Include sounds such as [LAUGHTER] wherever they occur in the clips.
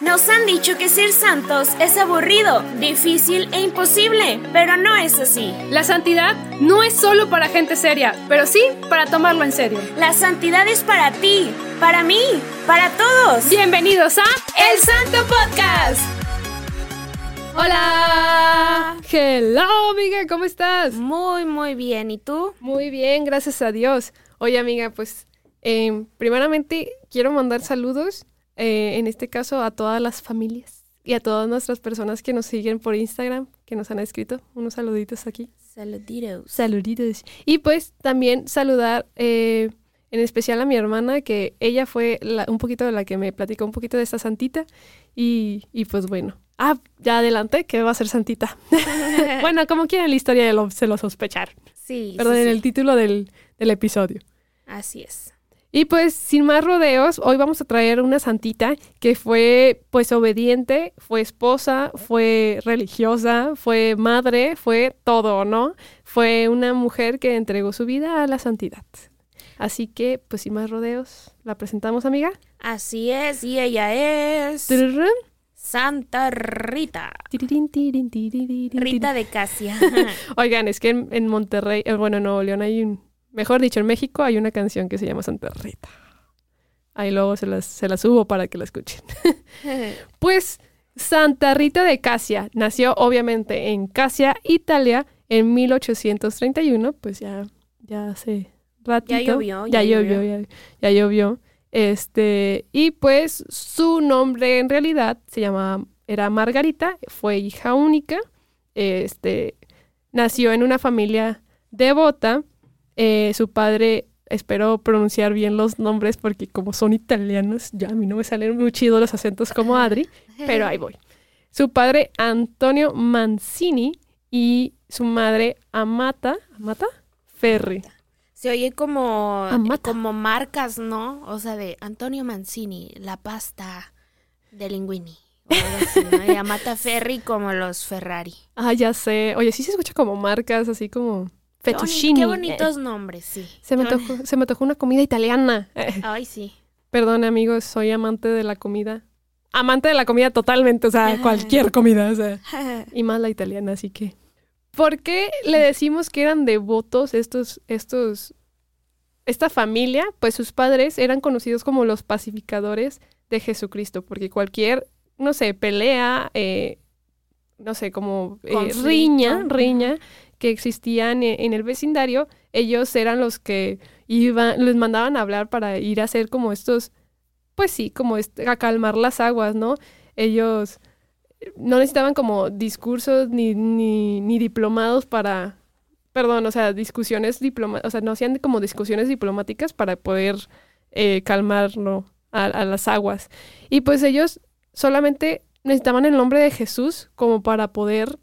Nos han dicho que ser santos es aburrido, difícil e imposible, pero no es así. La santidad no es solo para gente seria, pero sí para tomarlo en serio. La santidad es para ti, para mí, para todos. Bienvenidos a El Santo Podcast. Hola. Hello, amiga, ¿cómo estás? Muy, muy bien. ¿Y tú? Muy bien, gracias a Dios. Oye, amiga, pues eh, primeramente quiero mandar saludos eh, en este caso a todas las familias y a todas nuestras personas que nos siguen por Instagram, que nos han escrito. Unos saluditos aquí. Saluditos. Saluditos. Y pues también saludar eh, en especial a mi hermana, que ella fue un poquito de la que me platicó un poquito de esta santita. Y, y pues bueno. Ah, ya adelanté que va a ser santita. [LAUGHS] bueno, como quieran la historia se lo sospechar. Sí. Perdón, sí, en el título del, del episodio. Así es. Y pues sin más rodeos, hoy vamos a traer una santita que fue pues obediente, fue esposa, fue religiosa, fue madre, fue todo, ¿no? Fue una mujer que entregó su vida a la santidad. Así que pues sin más rodeos, ¿la presentamos amiga? Así es, y ella es... Santa Rita. Rita de Casia. [LAUGHS] Oigan, es que en, en Monterrey, eh, bueno, en Nuevo León hay un Mejor dicho, en México hay una canción que se llama Santa Rita. Ahí luego se las, se subo para que la escuchen. [LAUGHS] pues Santa Rita de Casia nació obviamente en Casia, Italia, en 1831. Pues ya, ya hace ratito. Ya llovió. Ya, llovió, Ya, ya, llovió. Este, y pues su nombre en realidad se llamaba, era Margarita, fue hija única. Este, nació en una familia devota eh, su padre, espero pronunciar bien los nombres porque como son italianos, ya a mí no me salen muy chidos los acentos como Adri, pero ahí voy. Su padre Antonio Mancini y su madre Amata, Amata Ferri. Se oye como, como marcas, ¿no? O sea, de Antonio Mancini, la pasta de linguini. Y Amata Ferri como los Ferrari. Ah, ya sé. Oye, sí se escucha como marcas, así como Fettuccini. Qué bonitos nombres, sí. Se me, tocó, una comida italiana. Ay, sí. Perdón, amigos, soy amante de la comida. Amante de la comida totalmente, o sea, [LAUGHS] cualquier comida, o sea. [LAUGHS] Y más la italiana, así que. ¿Por qué le decimos que eran devotos estos, estos, esta familia? Pues sus padres eran conocidos como los pacificadores de Jesucristo, porque cualquier, no sé, pelea, eh, no sé, como eh, riña, riña, que existían e, en el vecindario, ellos eran los que iban, les mandaban a hablar para ir a hacer como estos, pues sí, como a calmar las aguas, ¿no? Ellos no necesitaban como discursos ni, ni, diplomados para, perdón, o sea, discusiones diplomáticas, o sea, no hacían como discusiones diplomáticas para poder eh, calmar a las aguas. Y pues ellos solamente necesitaban el nombre de Jesús como para poder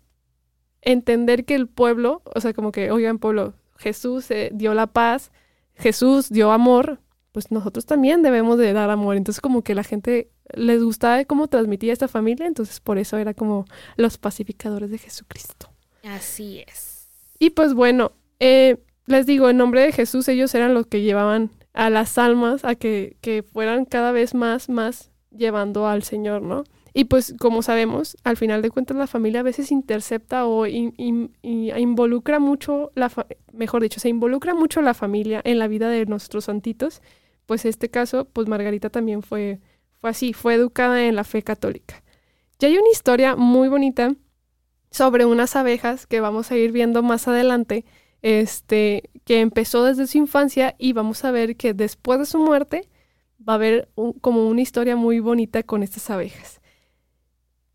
entender que el pueblo, o sea, como que, oigan, pueblo, Jesús eh, dio la paz, Jesús dio amor, pues nosotros también debemos de dar amor. Entonces, como que la gente les gustaba cómo transmitía esta familia, entonces por eso era como los pacificadores de Jesucristo. Así es. Y pues bueno, eh, les digo, en nombre de Jesús ellos eran los que llevaban a las almas a que, que fueran cada vez más, más llevando al Señor, ¿no? Y pues como sabemos, al final de cuentas la familia a veces intercepta o involucra mucho, la mejor dicho, se involucra mucho la familia en la vida de nuestros santitos. Pues en este caso, pues Margarita también fue, fue así, fue educada en la fe católica. Ya hay una historia muy bonita sobre unas abejas que vamos a ir viendo más adelante, este, que empezó desde su infancia y vamos a ver que después de su muerte va a haber como una historia muy bonita con estas abejas.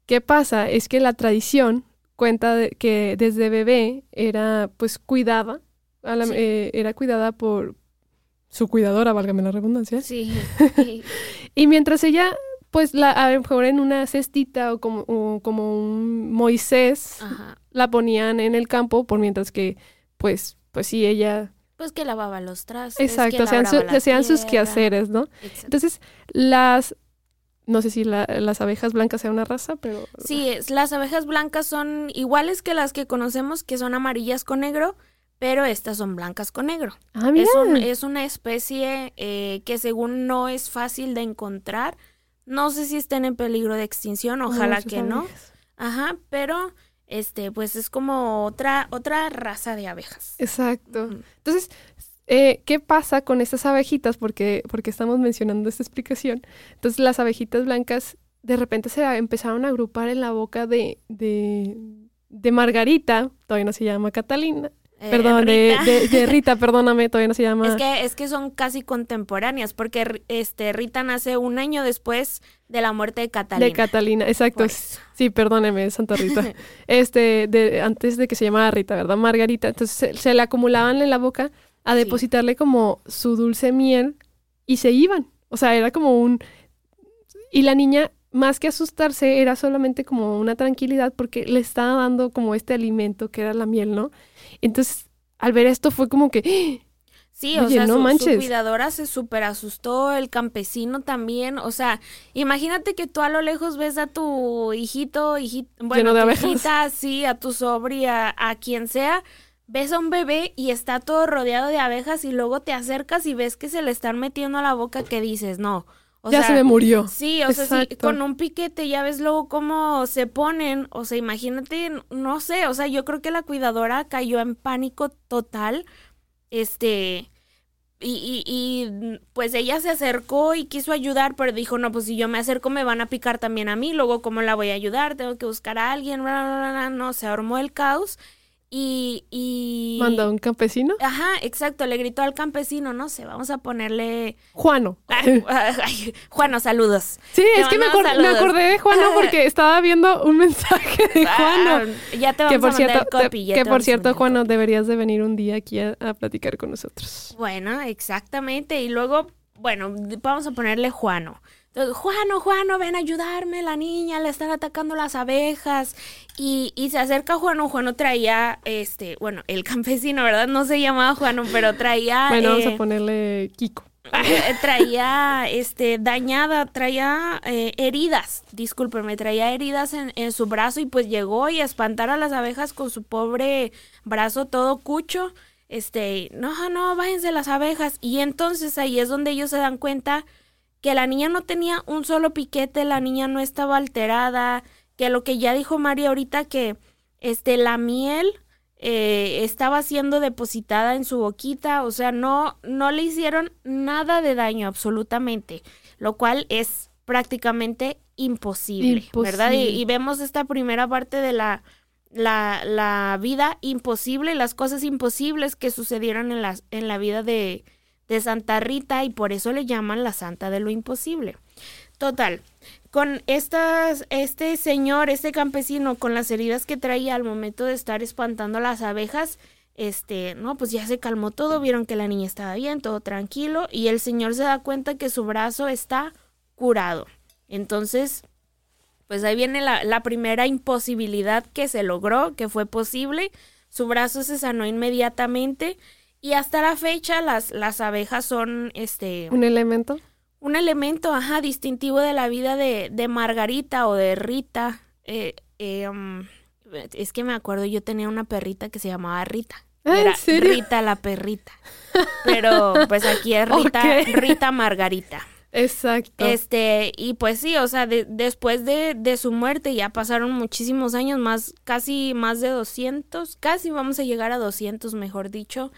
¿Qué pasa? Es que la tradición cuenta que desde bebé era pues cuidada, eh, era cuidada por su cuidadora, válgame la redundancia. [LAUGHS] Sí. y mientras ella, pues la, a lo mejor en una cestita o como, como un Moisés, la ponían en el campo, por mientras que, pues, pues sí, ella pues que lavaba los trastes. Exacto, hacían, sus quehaceres, ¿no? Entonces, las no sé si las abejas blancas sea una raza, pero... Sí, las abejas blancas son iguales que las que conocemos, que son amarillas con negro, pero estas son blancas con negro. Ah, mira. Es, una especie eh, que según no es fácil de encontrar, No sé si estén en peligro de extinción, ojalá que no. Ajá, pero este, pues es como otra, otra raza de abejas. Exacto. Entonces, eh, ¿qué pasa con estas abejitas? Porque, porque estamos mencionando esta explicación. Entonces, las abejitas blancas de repente se empezaron a agrupar en la boca de, de, de Margarita, todavía no se llama Catalina, eh, Perdón, De, Rita, perdóname, todavía no se llama. Es que, es que son casi contemporáneas, porque este Rita nace un año después de la muerte de Catalina. De Catalina, exacto. Sí, perdóneme, Santa Rita. [LAUGHS] este, de, antes de que se llamara Rita, ¿verdad? Margarita. Entonces se, le acumulaban en la boca a depositarle como su dulce miel y se iban. O sea, era como un. Y la niña más que asustarse, era solamente como una tranquilidad porque le estaba dando como este alimento que era la miel, ¿no? Entonces, al ver esto fue como que... Sí, o sea, su, cuidadora se súper asustó, el campesino también, o sea, imagínate que tú a lo lejos ves a tu hijito, hijito bueno, de hijita, sí, a tu sobria, a quien sea, ves a un bebé y está todo rodeado de abejas y luego te acercas y ves que se le están metiendo a la boca que dices, no, ya se me murió. Sí, o sea, con un piquete ya ves luego cómo se ponen, o sea, imagínate, no sé, o sea, yo creo que la cuidadora cayó en pánico total, este, y, y, y, pues ella se acercó y quiso ayudar, pero dijo, no, pues si yo me acerco me van a picar también a mí, luego cómo la voy a ayudar, tengo que buscar a alguien, no, se armó el caos y, y... ¿Mandó un campesino? Ajá, exacto, le gritó al campesino, no sé, vamos a ponerle... Juano. [LAUGHS] Juano, saludos. Sí, es que me, acordé de Juano [LAUGHS] porque estaba viendo un mensaje de ah, Juano. ya te vamos que por a cierto, copy, Que por cierto, Juano, deberías de venir un día aquí a, a platicar con nosotros. Bueno, exactamente. Y luego, bueno, vamos a ponerle Juano. Juano, Juano, ven a ayudarme, la niña, le están atacando las abejas. Y, y se acerca Juano, Juano traía, este, bueno, el [LAUGHS] campesino, ¿verdad? No se llamaba Juano, pero traía... Bueno, vamos a eh, ponerle Kiko. Eh, traía, este, dañada, traía eh, heridas, discúlpeme, traía heridas en, en su brazo y pues llegó y espantar a las abejas con su pobre brazo todo cucho. Este, no, no, váyanse las abejas. Y entonces ahí es donde ellos se dan cuenta que la niña no tenía un solo piquete, la niña no estaba alterada, que lo que ya dijo María ahorita que este la miel eh, estaba siendo depositada en su boquita, o sea, no no le hicieron nada de daño absolutamente, lo cual es prácticamente imposible, ¿verdad? Y, vemos esta primera parte de la, la, la vida imposible, las cosas imposibles que sucedieron en la, en la vida de, de Santa Rita y por eso le llaman la Santa de lo Imposible. Total, con estas, este señor, este campesino, con las heridas que traía al momento de estar espantando las abejas, este, no, pues ya se calmó todo, vieron que la niña estaba bien, todo tranquilo, y el señor se da cuenta que su brazo está curado. Entonces, pues ahí viene la, la primera imposibilidad que se logró, que fue posible. Su brazo se sanó inmediatamente y hasta la fecha las, las abejas son este... ¿Un elemento? Un elemento, ajá, distintivo de la vida de, de Margarita o de Rita. Eh, eh, um, es que me acuerdo, yo tenía una perrita que se llamaba Rita. Ah, Era Rita la perrita. Pero pues aquí es [LAUGHS] Rita, Rita Margarita. Exacto. Este, y pues sí, o sea, después de, de, su muerte ya pasaron muchísimos años, más, casi más de 200, casi vamos a llegar a 200, mejor dicho.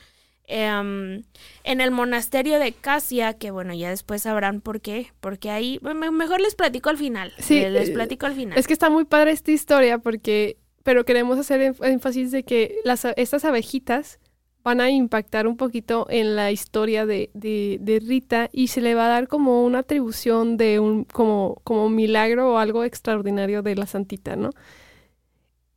Em, en el monasterio de Casia, que bueno, ya después sabrán por qué, porque ahí, mejor les platico al final. Sí, les platico al final. Es que está muy padre esta historia porque, pero queremos hacer énfasis de que las, estas abejitas van a impactar un poquito en la historia de, de, de, Rita y se le va a dar como una atribución de un, como, como milagro o algo extraordinario de la santita, ¿no?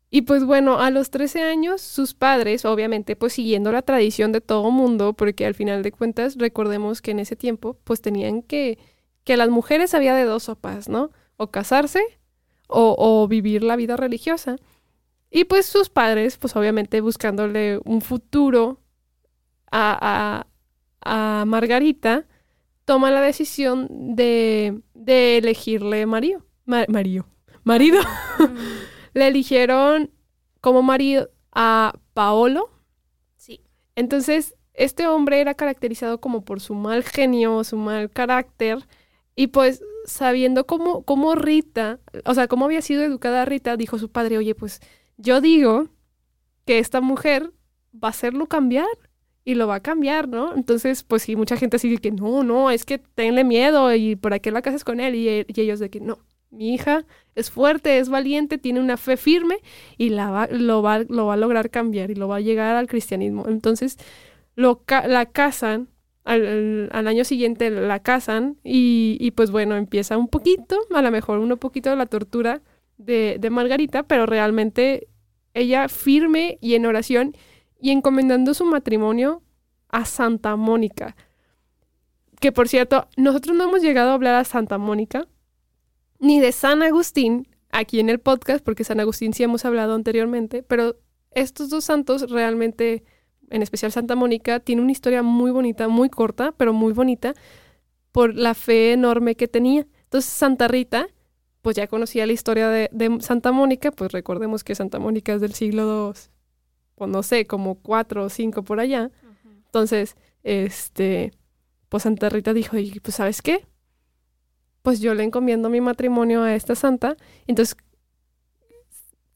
Y pues bueno, a los 13 años, sus padres, obviamente, pues siguiendo la tradición de todo mundo, porque al final de cuentas, recordemos que en ese tiempo, pues tenían que, que las mujeres había de dos sopas, ¿no? O casarse o, o vivir la vida religiosa. Y pues sus padres, pues obviamente buscándole un futuro a, a, a Margarita, toman la decisión de, de elegirle marido. marido. [LAUGHS] Marido. Le eligieron como marido a Paolo. Sí. Entonces, este hombre era caracterizado como por su mal genio, su mal carácter, y pues sabiendo cómo, cómo Rita, o sea, cómo había sido educada Rita, dijo su padre, oye, pues yo digo que esta mujer va a hacerlo cambiar y lo va a cambiar, ¿no? Entonces, pues sí, mucha gente sigue que no, no, es que tenle miedo y por qué la casas con él y, ellos de que no, mi hija es fuerte, es valiente, tiene una fe firme y la lo, va, lo va a lograr cambiar y lo va a llegar al cristianismo. Entonces, lo la casan al, año siguiente la casan y, pues bueno, empieza un poquito, a lo mejor un poquito de la tortura de, de Margarita, pero realmente ella firme y en oración y encomendando su matrimonio a Santa Mónica. Que por cierto, nosotros no hemos llegado a hablar a Santa Mónica ni de San Agustín aquí en el podcast, porque San Agustín sí hemos hablado anteriormente, pero estos dos santos realmente en especial Santa Mónica, tiene una historia muy bonita, muy corta, pero muy bonita, por la fe enorme que tenía. Entonces Santa Rita, pues ya conocía la historia de, Santa Mónica, pues recordemos que Santa Mónica es del siglo II, pues no sé, como cuatro o cinco por allá. Entonces, este, pues Santa Rita dijo, y pues ¿sabes qué? Pues yo le encomiendo mi matrimonio a esta santa. Entonces,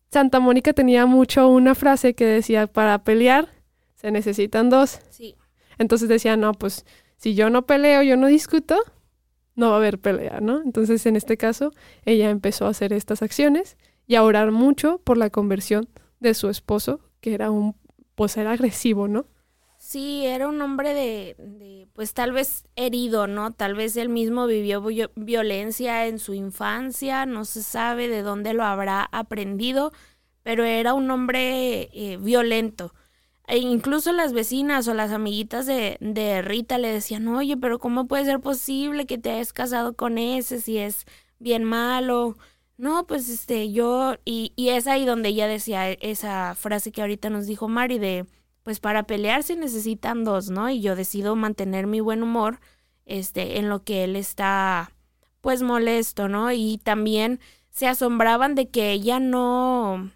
Santa Mónica tenía mucho una frase que decía, para pelear se necesitan dos. Sí. Entonces decía, no, pues si yo no peleo, yo no discuto, no va a haber pelea, ¿no? Entonces en este caso, ella empezó a hacer estas acciones y a orar mucho por la conversión de su esposo, que era un, pues era agresivo, ¿no? Sí, era un hombre de, de, pues tal vez herido, ¿no? Tal vez él mismo vivió violencia en su infancia, no se sabe de dónde lo habrá aprendido, pero era un hombre eh, violento. E incluso las vecinas o las amiguitas de, de Rita le decían, oye, pero ¿cómo puede ser posible que te hayas casado con ese si es bien malo? No, pues este, yo, y, y es ahí donde ella decía esa frase que ahorita nos dijo Mari de, pues para pelear se necesitan dos, ¿no? Y yo decido mantener mi buen humor, este, en lo que él está, pues molesto, ¿no? Y también se asombraban de que ella no,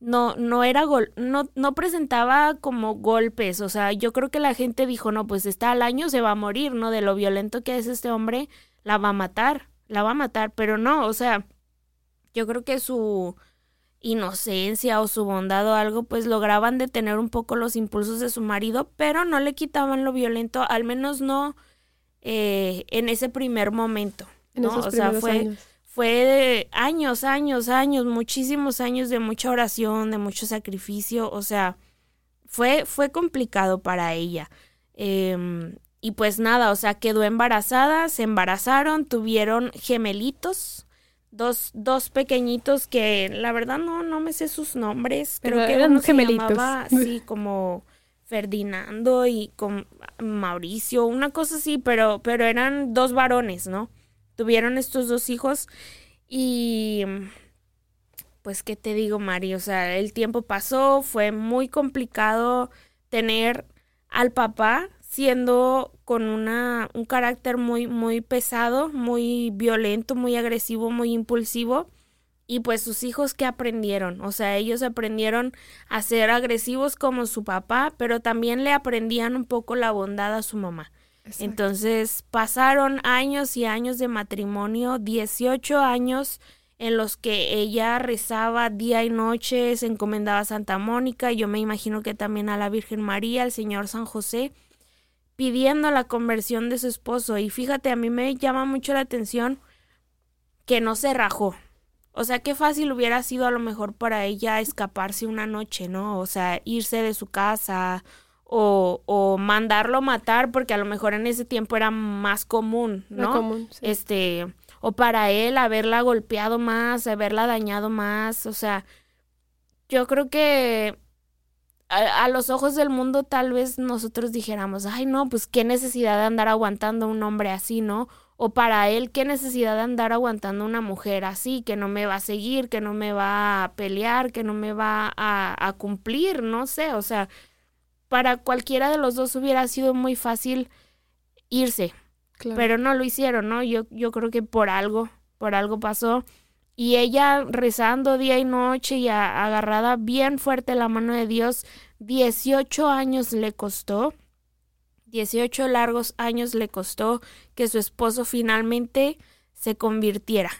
no, no era gol, no, no presentaba como golpes, o sea, yo creo que la gente dijo, no, pues está al año, se va a morir, ¿no? De lo violento que es este hombre, la va a matar, la va a matar, pero no, o sea, yo creo que su inocencia o su bondad o algo, pues lograban detener un poco los impulsos de su marido, pero no le quitaban lo violento, al menos no eh, en ese primer momento, ¿no? o sea, fue fue de años, años, años, muchísimos años de mucha oración, de mucho sacrificio, o sea, fue, fue complicado para ella. Em, y pues nada, o sea, quedó embarazada, se embarazaron, tuvieron gemelitos, dos, dos pequeñitos que la verdad no, no me sé sus nombres, creo que eran gemelitos. Se como Ferdinando y con Mauricio, una cosa así, pero, pero eran dos varones, ¿no? tuvieron estos dos hijos y pues qué te digo, Mari, o sea, el tiempo pasó, fue muy complicado tener al papá siendo con una un carácter muy muy pesado, muy violento, muy agresivo, muy impulsivo. Y pues sus hijos que aprendieron, o sea, ellos aprendieron a ser agresivos como su papá, pero también le aprendían un poco la bondad a su mamá. Entonces pasaron años y años de matrimonio, 18 años en los que ella rezaba día y noche, se encomendaba a Santa Mónica, yo me imagino que también a la Virgen María, al Señor San José, pidiendo la conversión de su esposo. Y fíjate, a mí me llama mucho la atención que no se rajó. O sea, qué fácil hubiera sido a lo mejor para ella escaparse una noche, ¿no? O sea, irse de su casa o, o mandarlo matar porque a lo mejor en ese tiempo era más común, ¿no? Común, Este, o para él haberla golpeado más, haberla dañado más, o sea, yo creo que a, a, los ojos del mundo tal vez nosotros dijéramos, ay no, pues qué necesidad de andar aguantando a un hombre así, ¿no? O para él, qué necesidad de andar aguantando a una mujer así, que no me va a seguir, que no me va a pelear, que no me va a, a cumplir, no sé, o sea, para cualquiera de los dos hubiera sido muy fácil irse. Pero no lo hicieron, ¿no? Yo, yo creo que por algo, por algo pasó. Y ella rezando día y noche y agarrada bien fuerte la mano de Dios, 18 años le costó, 18 largos años le costó que su esposo finalmente se convirtiera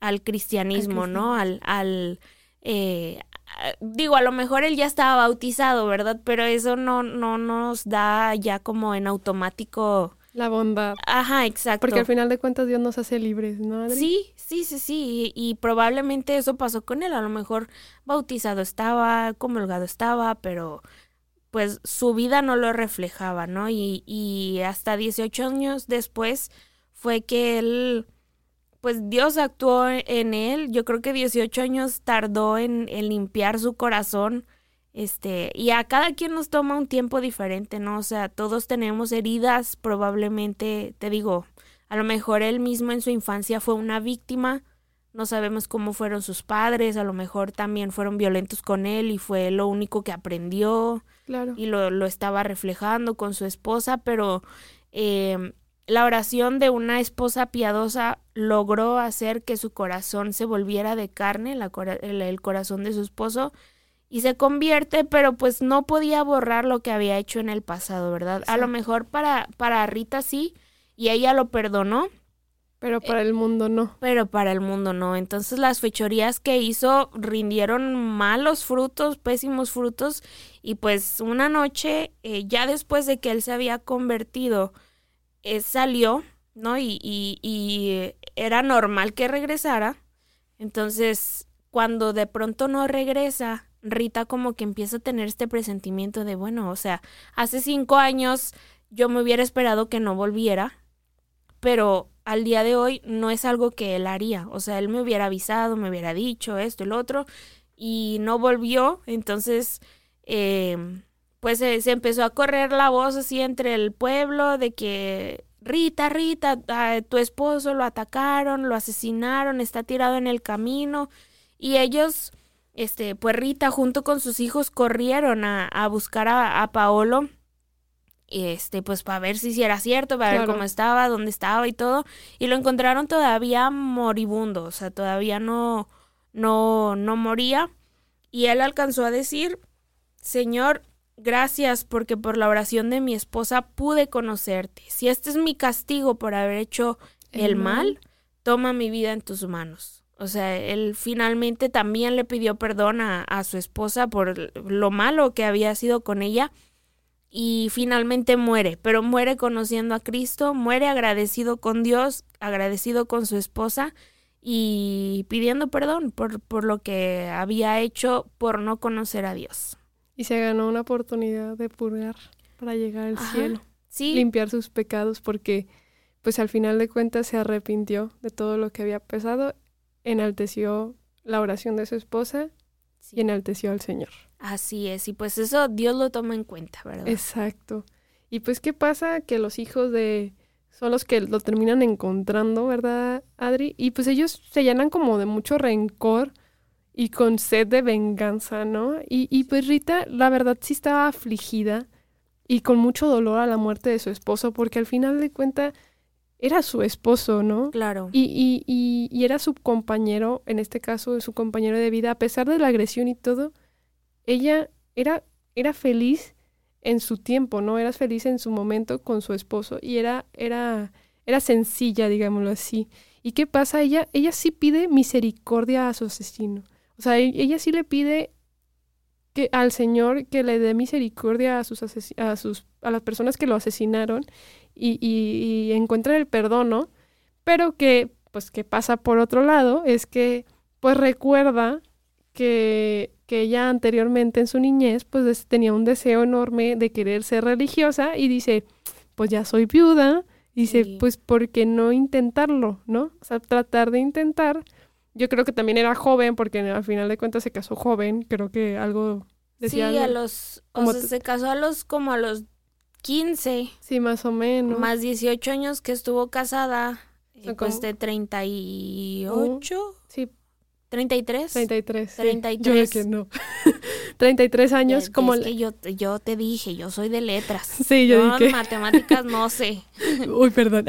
al cristianismo, ¿no? Al, al eh, digo, a lo mejor él ya estaba bautizado, ¿verdad? Pero eso no, no nos da ya como en automático la bondad. Ajá, exacto. Porque al final de cuentas Dios nos hace libres, ¿no? Sí, sí, sí, sí. Y, probablemente eso pasó con él. A lo mejor bautizado estaba, comulgado estaba, pero pues su vida no lo reflejaba, ¿no? Y, y hasta 18 años después fue que él, pues Dios actuó en él. Yo creo que 18 años tardó en, en limpiar su corazón este, y a cada quien nos toma un tiempo diferente, ¿no? O sea, todos tenemos heridas, probablemente, te digo, a lo mejor él mismo en su infancia fue una víctima, no sabemos cómo fueron sus padres, a lo mejor también fueron violentos con él y fue lo único que aprendió claro. y lo, lo estaba reflejando con su esposa, pero eh, la oración de una esposa piadosa logró hacer que su corazón se volviera de carne, la, el corazón de su esposo, y se convierte, pero pues no podía borrar lo que había hecho en el pasado, ¿verdad? A lo mejor para, para Rita sí, y ella lo perdonó. Pero para el mundo no. Pero para el mundo no. Entonces las fechorías que hizo rindieron malos frutos, pésimos frutos, y pues una noche, eh, ya después de que él se había convertido, eh, salió, ¿no? Y, y, y era normal que regresara. Entonces, cuando de pronto no regresa, Rita como que empieza a tener este presentimiento de, bueno, o sea, hace cinco años yo me hubiera esperado que no volviera, pero al día de hoy no es algo que él haría. O sea, él me hubiera avisado, me hubiera dicho esto, el otro, y no volvió. Entonces, eh, pues se, empezó a correr la voz así entre el pueblo de que Rita, Rita, tu esposo lo atacaron, lo asesinaron, está tirado en el camino. Y ellos este, pues Rita junto con sus hijos corrieron a, a buscar a, a, Paolo, este, pues para ver si, era cierto, para ver cómo estaba, dónde estaba y todo, y lo encontraron todavía moribundo, o sea, todavía no, no, no moría, y él alcanzó a decir, Señor, gracias porque por la oración de mi esposa pude conocerte, si este es mi castigo por haber hecho el mal, toma mi vida en tus manos. O sea, él finalmente también le pidió perdón a, su esposa por lo malo que había sido con ella y finalmente muere, pero muere conociendo a Cristo, muere agradecido con Dios, agradecido con su esposa y pidiendo perdón por, por lo que había hecho por no conocer a Dios. Y se ganó una oportunidad de purgar para llegar al cielo. Sí. Limpiar sus pecados porque pues al final de cuentas se arrepintió de todo lo que había pesado enalteció la oración de su esposa y enalteció al Señor. Así es, y pues eso Dios lo toma en cuenta, ¿verdad? Exacto. Y pues, ¿qué pasa? Que los hijos de... son los que lo terminan encontrando, ¿verdad, Adri? Y pues ellos se llenan como de mucho rencor y con sed de venganza, ¿no? Y, y pues Rita, la verdad, sí estaba afligida y con mucho dolor a la muerte de su esposo, porque al final de cuentas era su esposo, ¿no? Claro. Y, y, y, y, era su compañero, en este caso, su compañero de vida, a pesar de la agresión y todo, ella era, era feliz en su tiempo, ¿no? Era feliz en su momento con su esposo y era, era, era sencilla, digámoslo así. ¿Y qué pasa? Ella, ella sí pide misericordia a su asesino. O sea, e, ella sí le pide que al Señor que le dé misericordia a sus a sus a las personas que lo asesinaron y, y, encuentran el perdón, ¿no? Pero que, pues, que pasa por otro lado es que, pues, recuerda que, que ella anteriormente en su niñez, pues, tenía un deseo enorme de querer ser religiosa y dice, pues, ya soy viuda, dice, pues, ¿por qué no intentarlo, no? O sea, tratar de intentar. Yo creo que también era joven, porque al final de cuentas se casó joven, creo que algo Decía sí, a los, o sea, se casó a los como a los 15. Sí, más o menos. Más 18 años que estuvo casada. Y pues de 38. Uh, sí. 33. 33. 33. Yo que no. [LAUGHS] 33 años como... Es que yo, yo te dije, yo soy de letras. [LAUGHS] Sí, yo, dije. matemáticas no sé. [LAUGHS] Uy, perdón.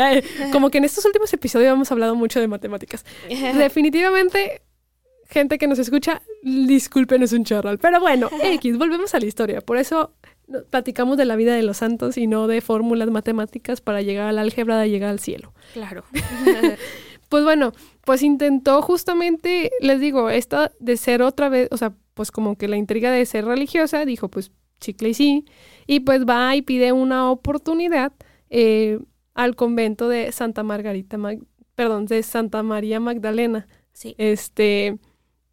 como que en estos últimos episodios hemos hablado mucho de matemáticas. Definitivamente, gente que nos escucha, discúlpenos un chorral. Pero bueno, X, volvemos a la historia. Por eso platicamos de la vida de los santos y no de fórmulas matemáticas para llegar al álgebra de llegar al cielo. Claro. Pues bueno, pues intentó justamente, les digo, esta de ser otra vez, o sea, pues como que la intriga de ser religiosa, dijo pues chicle y sí, y pues va y pide una oportunidad eh, al convento de Santa Margarita, perdón, de Santa María Magdalena. Sí. Este,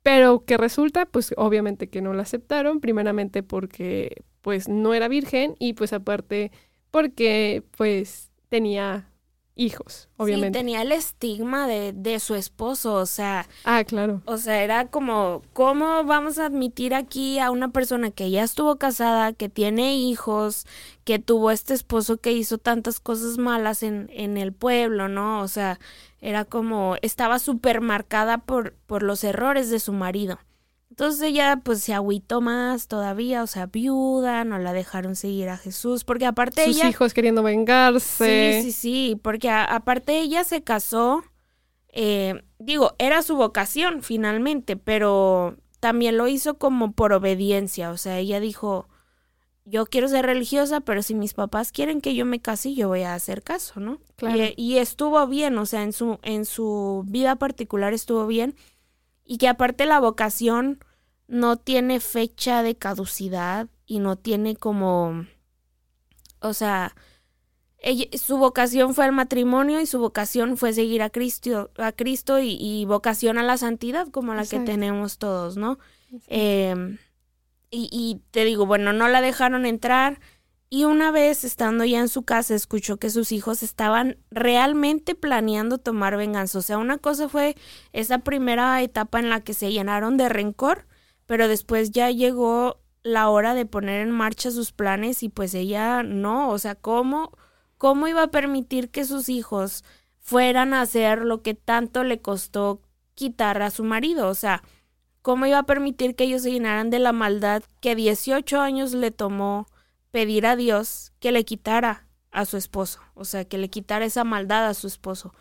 pero que resulta, pues obviamente que no la aceptaron, primeramente porque pues no era virgen y pues aparte porque pues tenía hijos, obviamente. Sí, tenía el estigma de, de, su esposo, o sea. Ah, claro. O sea, era como, ¿cómo vamos a admitir aquí a una persona que ya estuvo casada, que tiene hijos, que tuvo este esposo que hizo tantas cosas malas en, en el pueblo, ¿no? O sea, era como, estaba súper marcada por, por los errores de su marido. Entonces ella pues se agüitó más todavía, o sea, viuda, no la dejaron seguir a Jesús, porque aparte Sus ella... hijos queriendo vengarse. Sí, sí, sí, porque aparte ella se casó, eh, digo, era su vocación finalmente, pero también lo hizo como por obediencia, o sea, ella dijo, yo quiero ser religiosa, pero si mis papás quieren que yo me case, yo voy a hacer caso, ¿no? Claro. Y, y estuvo bien, o sea, en su, en su vida particular estuvo bien, y que aparte la vocación no tiene fecha de caducidad y no tiene como, o sea, ella, su vocación fue el matrimonio y su vocación fue seguir a Cristo, a Cristo y, y vocación a la santidad como la Exacto. que tenemos todos, ¿no? Eh, y, y te digo, bueno, no la dejaron entrar y una vez estando ya en su casa escuchó que sus hijos estaban realmente planeando tomar venganza. O sea, una cosa fue esa primera etapa en la que se llenaron de rencor pero después ya llegó la hora de poner en marcha sus planes y pues ella no, o sea, ¿cómo, cómo iba a permitir que sus hijos fueran a hacer lo que tanto le costó quitar a su marido? O sea, ¿cómo iba a permitir que ellos se llenaran de la maldad que 18 años le tomó pedir a Dios que le quitara a su esposo? O sea, que le quitara esa maldad a su esposo.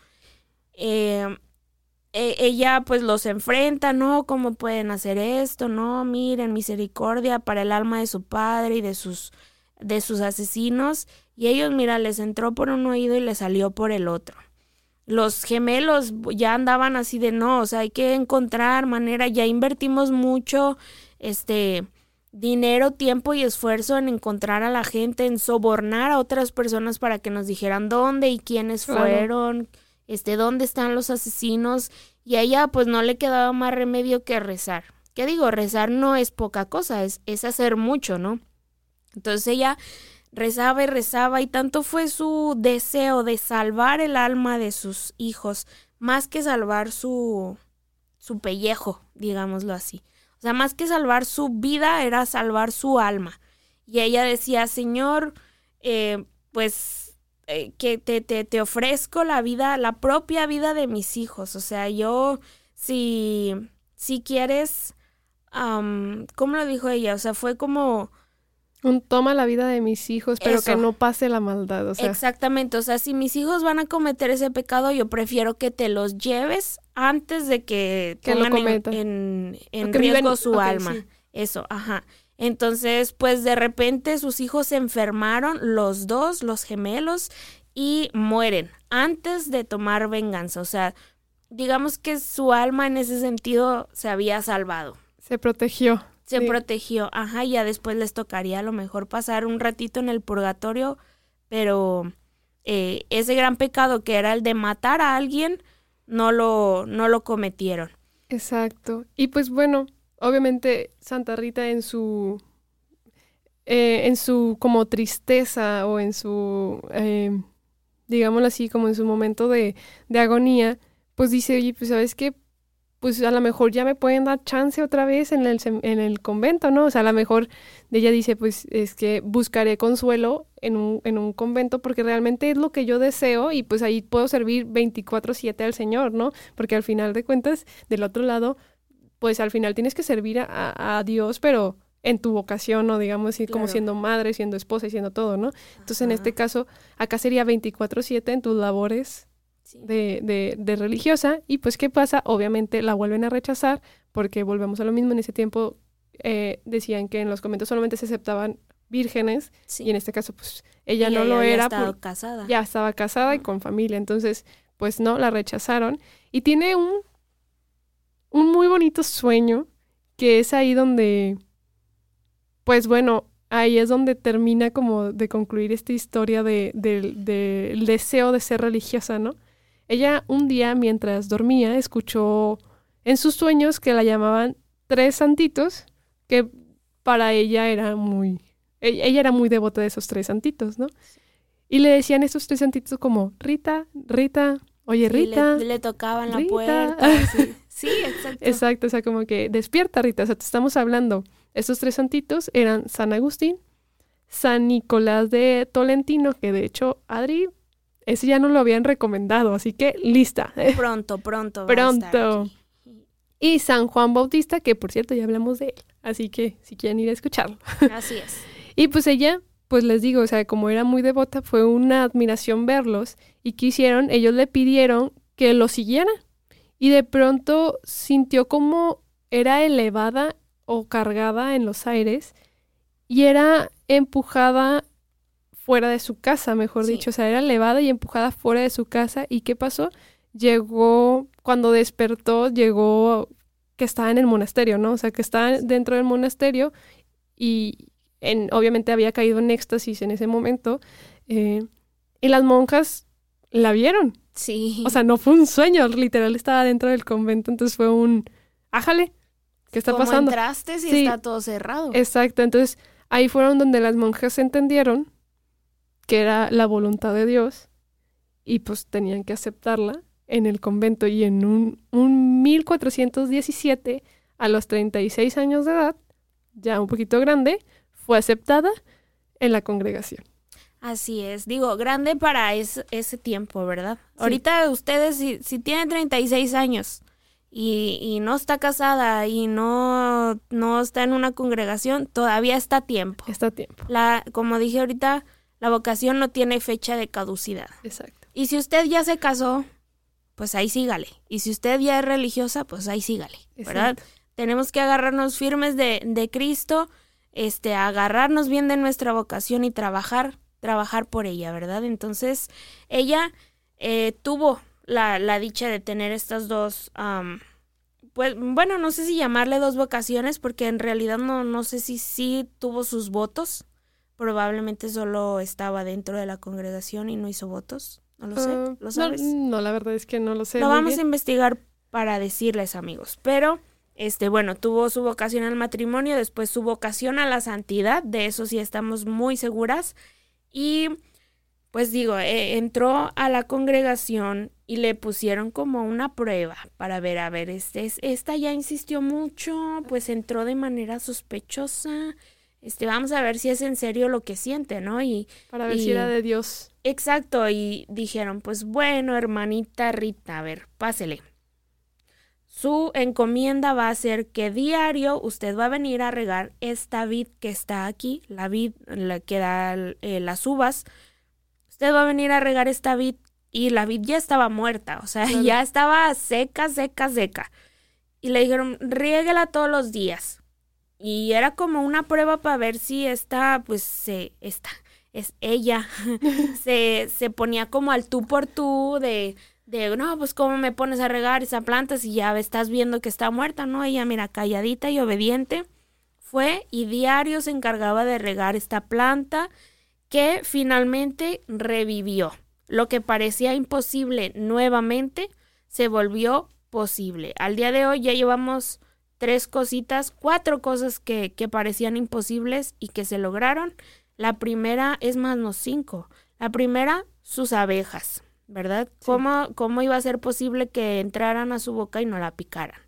Eh, ella pues los enfrenta, ¿no? ¿Cómo pueden hacer esto? No, miren, misericordia para el alma de su padre y de sus de sus asesinos y ellos, mira, les entró por un oído y les salió por el otro. Los gemelos ya andaban así de no, o sea, hay que encontrar manera, ya invertimos mucho este dinero, tiempo y esfuerzo en encontrar a la gente, en sobornar a otras personas para que nos dijeran dónde y quiénes Claro. Este, dónde están los asesinos, y a ella pues no le quedaba más remedio que rezar. ¿Qué digo? Rezar no es poca cosa, es, es hacer mucho, ¿no? Entonces ella rezaba y rezaba y tanto fue su deseo de salvar el alma de sus hijos, más que salvar su, su pellejo, digámoslo así. O sea, más que salvar su vida, era salvar su alma. Y ella decía, Señor, eh, pues eh, que te, te, te, ofrezco la vida, la propia vida de mis hijos. O sea, yo, si, si quieres, um, ¿cómo lo dijo ella? O sea, fue como... Un toma la vida de mis hijos, pero Eso. que no pase la maldad, o sea. Exactamente, o sea, si mis hijos van a cometer ese pecado, yo prefiero que te los lleves antes de que, Que lo en, en, riesgo viven- su alma. sí. Eso, ajá. Entonces, pues de repente sus hijos se enfermaron, los dos, los gemelos, y mueren antes de tomar venganza. O sea, digamos que su alma en ese sentido se había salvado. Se protegió. Se Sí. protegió, ajá, y ya después les tocaría a lo mejor pasar un ratito en el purgatorio, pero eh, ese gran pecado que era el de matar a alguien, no lo, no lo cometieron. Exacto. Y pues bueno, obviamente Santa Rita en su eh, en su como tristeza o en su eh, digámoslo así, como en su momento de, de agonía, pues dice, oye, pues sabes qué, pues a lo mejor ya me pueden dar chance otra vez en el, en el convento, ¿no? O sea, a lo mejor ella dice, pues es que buscaré consuelo en un, en un convento porque realmente es lo que yo deseo y pues ahí puedo servir 24/7 al Señor, ¿no? Porque al final de cuentas, del otro lado, pues al final tienes que servir a, a- Dios, pero en tu vocación, ¿no? Digamos así, como siendo madre, siendo esposa y siendo todo, ¿no? Entonces, en este caso, acá sería 24/7 en tus labores Sí. de, de, de religiosa. Y pues, ¿qué pasa? Obviamente la vuelven a rechazar porque volvemos a lo mismo. En ese tiempo eh, decían que en los conventos solamente se aceptaban vírgenes Sí. y en este caso, pues, ella Y no lo era. estado por- casada. ya estaba casada y con familia. Entonces, pues no, la rechazaron. Y tiene un, un muy bonito sueño, que es ahí donde, pues bueno, ahí es donde termina como de concluir esta historia del de, deseo de ser religiosa, ¿no? Ella un día mientras dormía escuchó en sus sueños que la llamaban tres santitos, que para ella era muy, e-, ella era muy devota de esos tres santitos, ¿no? Y le decían esos tres santitos como, Rita, Rita, oye Rita. le, tocaban la puerta. [LAUGHS] Sí. exacto. Exacto, o sea, como que despierta Rita, o sea, te estamos hablando. Esos tres santitos eran San Agustín, San Nicolás de Tolentino, que de hecho, Adri, ese ya no lo habían recomendado, así que lista. [LAUGHS] Pronto, pronto. pronto. Y San Juan Bautista, que por cierto ya hablamos de él, así que si quieren ir a escucharlo. [LAUGHS] Así es. y pues ella pues les digo, o sea, como era muy devota, fue una admiración verlos y ¿qué hicieron? Ellos le pidieron que lo siguiera y de pronto sintió como era elevada o cargada en los aires y era empujada fuera de su casa, mejor dicho, o sea, era elevada y empujada fuera de su casa y ¿qué pasó? Llegó, cuando despertó, llegó que estaba en el monasterio, ¿no? O sea, que estaba dentro del monasterio y, obviamente había caído en éxtasis en ese momento. Eh, y las monjas la vieron. Sí. O sea, no fue un sueño, literal estaba dentro del convento, entonces fue un, ájale, ¿qué está pasando? entraste y está todo cerrado. Exacto, entonces ahí fueron donde las monjas entendieron que era la voluntad de Dios y pues tenían que aceptarla en el convento y en un, un 1417, a los 36 años de edad, ya un poquito grande, fue aceptada en la congregación. Así es, digo, grande para ese tiempo, ¿verdad? Ahorita ustedes, si, si tienen 36 años y, y, no está casada y no, no está en una congregación, todavía está tiempo. Está tiempo. La, como dije ahorita, la vocación no tiene fecha de caducidad. Exacto. Y si usted ya se casó, pues ahí sígale. Y si usted ya es religiosa, pues ahí sígale, ¿verdad? Tenemos que agarrarnos firmes de, de Cristo este, agarrarnos bien de nuestra vocación y trabajar, trabajar por ella, ¿verdad? Entonces, ella eh, tuvo la, la, dicha de tener estas dos, pues, bueno, no sé si llamarle dos vocaciones, porque en realidad no, no sé si sí tuvo sus votos. Probablemente solo estaba dentro de la congregación y no hizo votos. No lo sé. Ah, ¿Lo sabes? No, la verdad es que no lo sé. Lo vamos a investigar para decirles, amigos. Pero este, bueno, tuvo su vocación al matrimonio, después su vocación a la santidad, de eso sí estamos muy seguras. Y pues digo, eh, entró a la congregación y le pusieron como una prueba para ver, a ver, este, esta ya insistió mucho, pues entró de manera sospechosa. Este, vamos a ver si es en serio lo que siente, ¿no? Y para ver si era de Dios. Exacto, y dijeron, pues bueno, hermanita Rita, a ver, pásele. Su encomienda va a ser que diario usted va a venir a regar esta vid que está aquí, la vid la que da eh, las uvas. Usted va a venir a regar esta vid y la vid ya estaba muerta, o sea, [LAUGHS] ya estaba seca, seca, seca. Y le dijeron, riéguela todos los días. Y era como una prueba para ver si esta, pues, se, esta, es ella, [LAUGHS] se, se ponía como al tú por tú de de, no, pues cómo me pones a regar esa planta si ya estás viendo que está muerta, ¿no? Ella, mira, calladita y obediente, fue y diario se encargaba de regar esta planta que finalmente revivió. Lo que parecía imposible nuevamente se volvió posible. Al día de hoy ya llevamos tres cositas, cuatro cosas que, que parecían imposibles y que se lograron. La primera es más, no cinco. La primera, sus abejas. ¿Verdad? ¿Cómo, ¿Cómo iba a ser posible que entraran a su boca y no la picaran?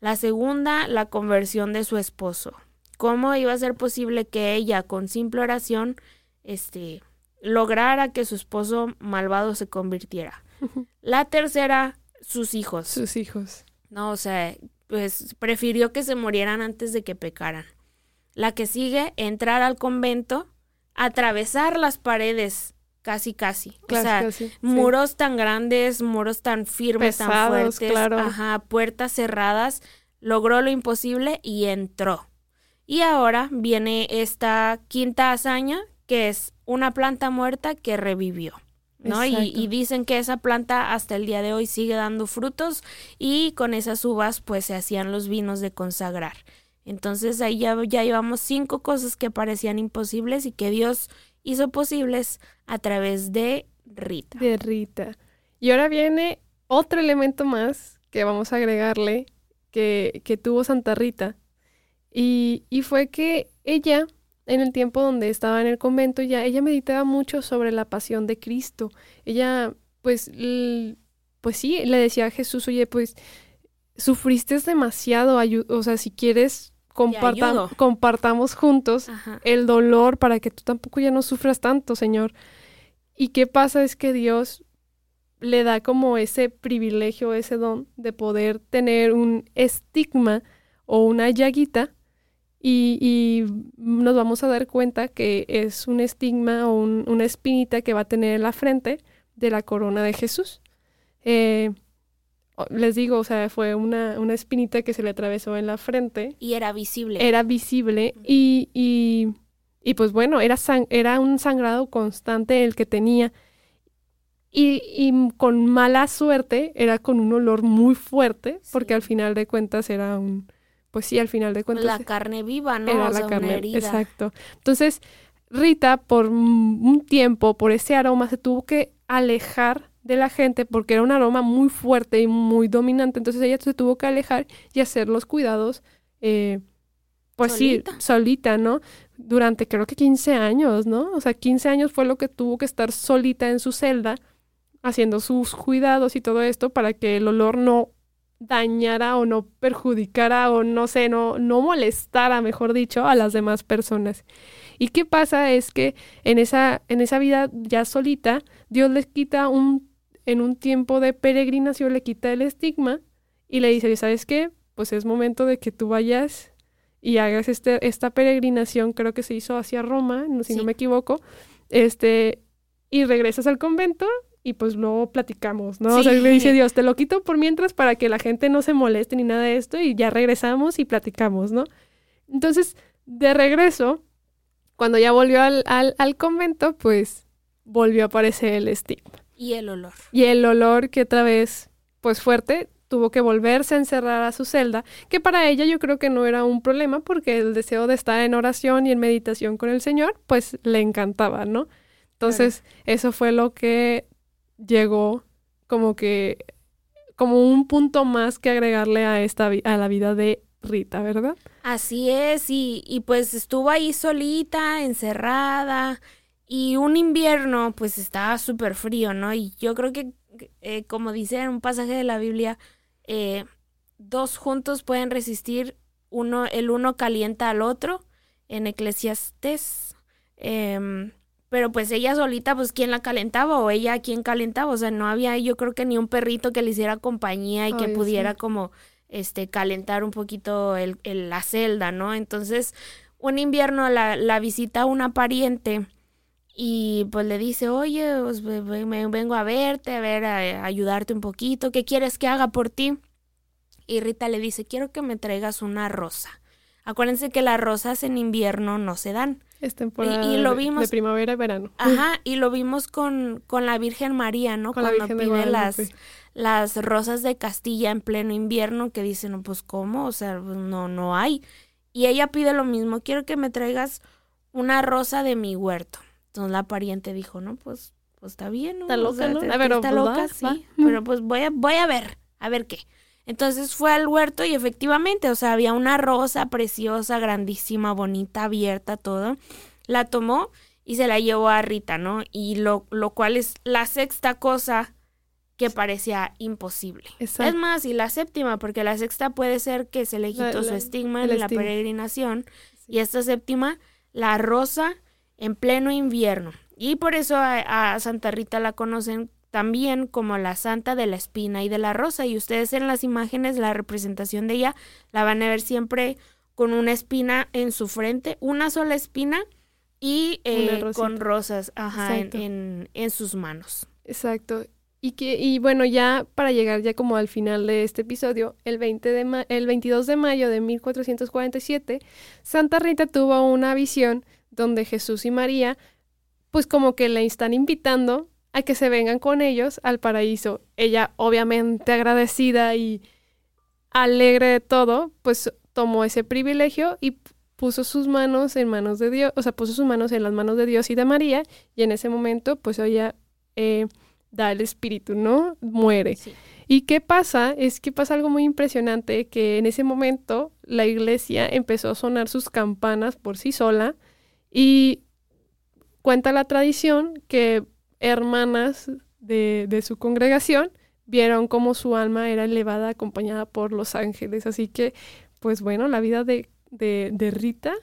La segunda, la conversión de su esposo. ¿Cómo iba a ser posible que ella, con simple oración, este, lograra que su esposo malvado se convirtiera? La tercera, sus hijos. Sus hijos. No, o sea, pues prefirió que se murieran antes de que pecaran. La que sigue, entrar al convento, atravesar las paredes casi casi. o sea, muros tan grandes, muros tan firmes, tan fuertes, ajá, puertas cerradas, logró lo imposible y entró. Y ahora viene esta quinta hazaña, que es una planta muerta que revivió. ¿no? Y, y, dicen que esa planta hasta el día de hoy sigue dando frutos y con esas uvas pues se hacían los vinos de consagrar. Entonces ahí ya, ya llevamos cinco cosas que parecían imposibles y que Dios hizo posibles a través de Rita. De Rita. Y ahora viene otro elemento más que vamos a agregarle que, que tuvo Santa Rita. Y, y fue que ella en el tiempo donde estaba en el convento, ya ella meditaba mucho sobre la pasión de Cristo. Ella, pues, pues sí, le decía a Jesús, oye, pues, sufriste demasiado, o sea, si quieres, compartamos juntos el dolor para que tú tampoco ya no sufras tanto, Señor. Y qué pasa es que Dios le da como ese privilegio, ese don de poder tener un estigma o una llaguita y, nos vamos a dar cuenta que es un estigma o una espinita que va a tener en la frente de la corona de Jesús. Eh, les digo, o sea, fue una, una, espinita que se le atravesó en la frente. Y era visible. Era visible y, y, y pues bueno, era, era un sangrado constante el que tenía. Y, y, con mala suerte era con un olor muy fuerte, porque al final de cuentas era un, pues sí, al final de cuentas. La carne viva, ¿no? Era la carne, exacto. Entonces, Rita, por un tiempo, por ese aroma, se tuvo que alejar de la gente porque era un aroma muy fuerte y muy dominante. Entonces ella se tuvo que alejar y hacer los cuidados, eh, pues sí, solita, ¿no? Durante creo que 15 años, ¿no? O sea, 15 años fue lo que tuvo que estar solita en su celda haciendo sus cuidados y todo esto para que el olor no dañara o no perjudicara o no sé, no, no molestara, mejor dicho, a las demás personas. ¿Y qué pasa? Es que en esa, en esa vida ya solita, Dios les quita un, en un tiempo de peregrinación, le quita el estigma y le dice, ¿sabes qué? Pues es momento de que tú vayas y hagas este, esta peregrinación, creo que se hizo hacia Roma, si no me equivoco, este, y regresas al convento y pues luego platicamos, ¿no? O sea, le dice Dios, te lo quito por mientras para que la gente no se moleste ni nada de esto y ya regresamos y platicamos, ¿no? Entonces, de regreso, cuando ya volvió al, al, al convento, pues volvió a aparecer el estigma. Y el olor. Y el olor que otra vez, pues fuerte, tuvo que volverse a encerrar a su celda, que para ella yo creo que no era un problema porque el deseo de estar en oración y en meditación con el Señor, pues le encantaba, ¿no? Entonces, eso fue lo que llegó como que como un punto más que agregarle a esta a la vida de Rita, ¿verdad? Así es, y, y pues estuvo ahí solita, encerrada, y un invierno pues estaba súper frío, ¿no? Y yo creo que, eh, como dice en un pasaje de la Biblia, eh, dos juntos pueden resistir, uno, el uno calienta al otro, en Eclesiastes. Eh, pero pues ella solita, pues quién la calentaba o ella quién calentaba, o sea, no había yo creo que ni un perrito que le hiciera compañía y que pudiera como este calentar un poquito el, la celda, ¿no? Entonces, un invierno la, la visita una pariente y pues le dice, oye, pues, me vengo a verte, a ver, a ayudarte un poquito, ¿qué quieres que haga por ti? Y Rita le dice, quiero que me traigas una rosa. Acuérdense que las rosas en invierno no se dan. Es temporada y, lo vimos, de, primavera y verano. Ajá, y lo vimos con, con la Virgen María, ¿no? Con Cuando pide las, las rosas de Castilla en pleno invierno, que dicen, no, pues ¿cómo? O sea, pues, no, no hay. Y ella pide lo mismo, quiero que me traigas una rosa de mi huerto. Entonces la pariente dijo, no, pues, pues está bien, ¿no? Está loca, ¿no? Está, pues loca, sí. Pero pues voy a, voy a ver, a ver qué. Entonces fue al huerto y efectivamente, o sea, había una rosa preciosa, grandísima, bonita, abierta, todo. La tomó y se la llevó a Rita, ¿no? Y lo, lo cual es la sexta cosa que parecía imposible. Es más, y la séptima, porque la sexta puede ser que se le quitó su estigma en la peregrinación. Y esta séptima, la rosa en pleno invierno. Y por eso a Santa Rita la conocen también como la santa de la espina y de la rosa. Y ustedes en las imágenes, la representación de ella, la van a ver siempre con una espina en su frente, una sola espina y eh, con rosas ajá, en, en, sus manos. Exacto. Y, que, y bueno, ya para llegar ya como al final de este episodio, el, 20 de el 22 de mayo de 1447, Santa Rita tuvo una visión donde Jesús y María, pues como que le están invitando a que se vengan con ellos al paraíso. Ella, obviamente agradecida y alegre de todo, pues tomó ese privilegio y puso sus manos en manos de Dios, o sea, puso sus manos en las manos de Dios y de María, y en ese momento, pues ella eh, da el espíritu, ¿no? Muere. ¿Y qué pasa? Es que pasa algo muy impresionante, que en ese momento la iglesia empezó a sonar sus campanas por sí sola y cuenta la tradición que hermanas de, su congregación vieron cómo su alma era elevada acompañada por los ángeles. Así que, pues bueno, la vida de de, Rita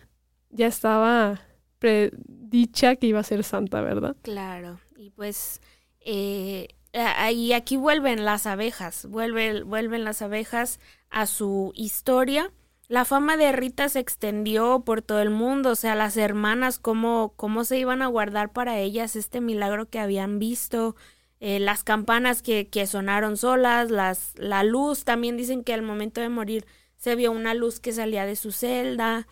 ya estaba predicha que iba a ser santa, ¿verdad? Claro, y pues eh, ahí aquí vuelven las abejas, vuelven, vuelven las abejas a su historia. La fama de Rita se extendió por todo el mundo, o sea, las hermanas, cómo, cómo se iban a guardar para ellas este milagro que habían visto, eh, las campanas que, que sonaron solas, las, la luz, también dicen que al momento de morir se vio una luz que salía de su celda,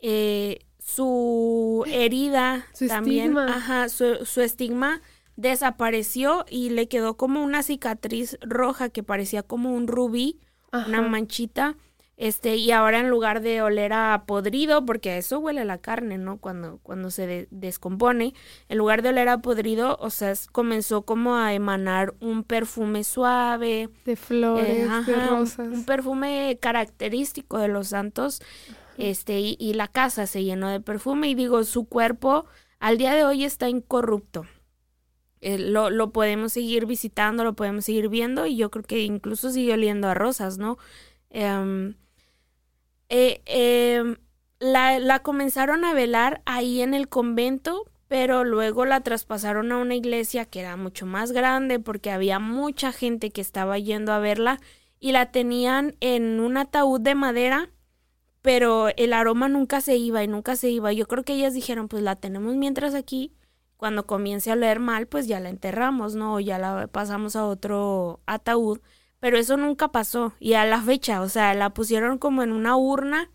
eh, su herida también, ajá, su, estigma desapareció y le quedó como una cicatriz roja que parecía como un rubí, una manchita este, y ahora en lugar de oler a podrido, porque a eso huele la carne, ¿no? Cuando, cuando se descompone, en lugar de oler a podrido, o sea, comenzó como a emanar un perfume suave. De flores, eh, de rosas. Un, perfume característico de los santos. Este, y, la casa se llenó de perfume. Y digo, su cuerpo al día de hoy está incorrupto. Eh, lo, lo podemos seguir visitando, lo podemos seguir viendo, y yo creo que incluso sigue oliendo a rosas, ¿no? Em, eh, em, la, la comenzaron a velar ahí en el convento, pero luego la traspasaron a una iglesia que era mucho más grande porque había mucha gente que estaba yendo a verla y la tenían en un ataúd de madera, pero el aroma nunca se iba y nunca se iba. Yo creo que ellas dijeron, pues la tenemos mientras aquí, cuando comience a leer mal, pues ya la enterramos, ¿no? O ya la pasamos a otro ataúd pero eso nunca pasó. Y a la fecha, o sea, la pusieron como en una urna